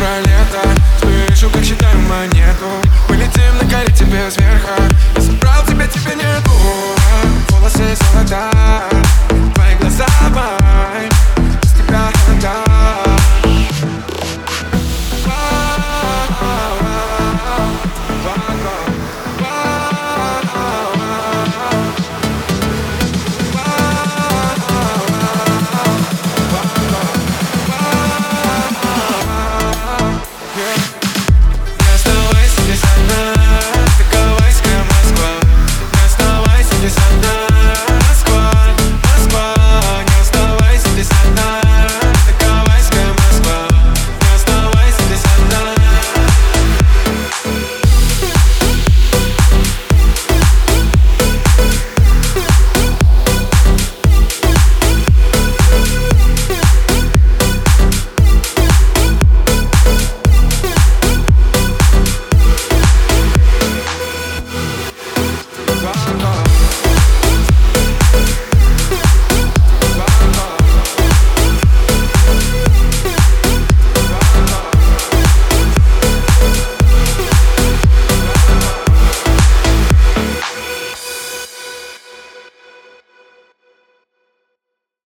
про лето. Слышу, как считаю монету. Полетим на карете без верха Я собрал тебя, тебя нету. Волосы золотая